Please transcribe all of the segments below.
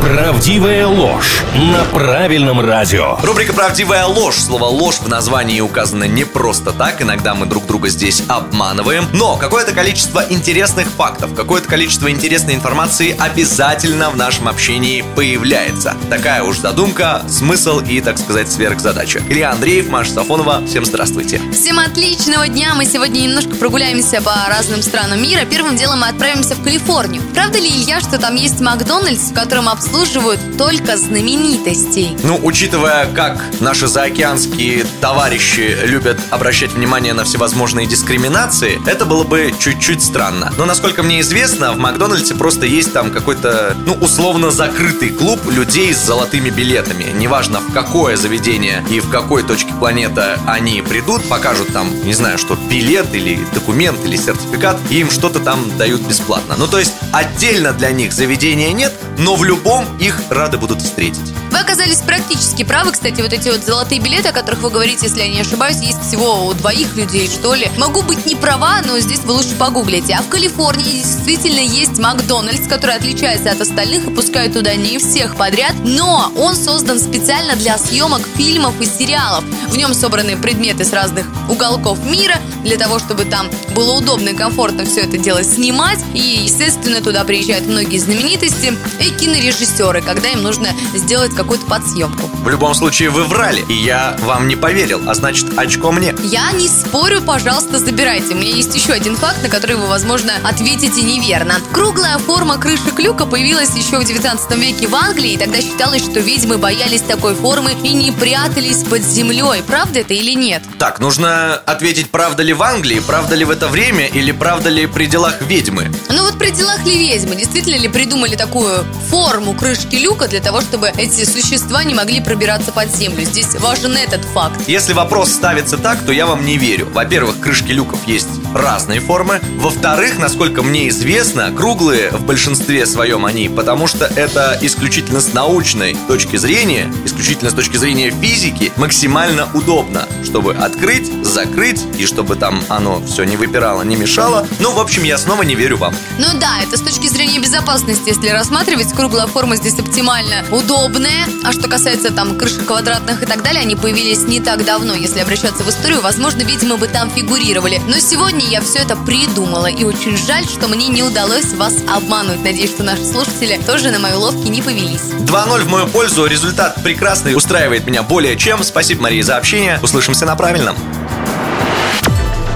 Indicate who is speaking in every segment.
Speaker 1: Правдивая ложь на правильном радио.
Speaker 2: Рубрика «Правдивая ложь». Слово «ложь» в названии указано не просто так. Иногда мы друг друга здесь обманываем. Но какое-то количество интересных фактов, какое-то количество интересной информации обязательно в нашем общении появляется. Такая уж задумка, смысл и, так сказать, сверхзадача. Илья Андреев, Маша Сафонова. Всем здравствуйте.
Speaker 3: Всем отличного дня! Мы сегодня немножко прогуляемся по разным странам мира. Первым делом мы отправимся в Калифорнию. Правда ли, Илья, что там есть Макдональдс, в котором обслуживают только знаменитостей?
Speaker 2: Ну, учитывая, как наши заокеанские товарищи любят обращать внимание на всевозможные дискриминации, это было бы чуть-чуть странно. Но, насколько мне известно, в Макдональдсе просто есть там какой-то, ну, условно закрытый клуб людей с золотыми билетами. Неважно, в какое заведение и в какой точке планеты они придут, покажут там, не знаю, что билет или документ или сертификат, и им что-то там дают бесплатно. Ну, то есть отдельно для них заведения нет, но в любом их рады будут встретить.
Speaker 3: Вы оказались практически правы, кстати, вот эти вот золотые билеты, о которых вы говорите, если я не ошибаюсь, есть всего у двоих людей, что ли. Могу быть не права, но здесь вы лучше погуглите. А в Калифорнии действительно есть Макдональдс, который отличается от остальных и пускают туда не всех подряд, но он создан специально для съемок фильмов и сериалов. В нем собраны предметы с разных уголков мира, для того, чтобы там было удобно и комфортно все это дело снимать. И, естественно, туда приезжают многие знаменитости и кинорежиссеры, когда им нужно сделать какую-то подсъемку.
Speaker 2: В любом случае вы врали, и я вам не поверил, а значит очко мне.
Speaker 3: Я не спорю, пожалуйста, забирайте. У меня есть еще один факт, на который вы, возможно, ответите неверно. Круглая форма крыши клюка появилась еще в 19 веке в Англии, и тогда считалось, что ведьмы боялись такой формы и не прятались под землей. Правда это или нет?
Speaker 2: Так, нужно ответить, правда ли в Англии, правда ли в это время или правда ли при делах ведьмы.
Speaker 3: Ну вот при делах ли ведьмы? Действительно ли придумали такую форму крышки люка для того, чтобы эти существа не могли пробираться под землю? Здесь важен этот факт.
Speaker 2: Если вопрос ставится так, то я вам не верю. Во-первых, крышки люков есть разные формы. Во-вторых, насколько мне известно, круглые в большинстве своем они, потому что это исключительно с научной точки зрения, исключительно с точки зрения физики, максимально удобно, чтобы открыть, закрыть, и чтобы там оно все не выпирало, не мешало. Ну, в общем, я снова не верю вам.
Speaker 3: Ну да, это с точки зрения безопасности, если рассматривать, круглая форма здесь оптимально удобная. А что касается там крышек квадратных и так далее, они появились не так давно. Если обращаться в историю, возможно, видимо, бы там фигурировали. Но сегодня я все это придумала, и очень жаль, что мне не удалось вас обмануть. Надеюсь, что наши слушатели тоже на мои уловки не повелись.
Speaker 2: 2-0 в мою пользу, результат прекрасный, устраивает меня более чем. Спасибо, Мария, за общение. Услышимся на правильном.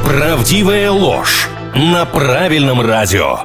Speaker 1: Правдивая ложь на правильном радио.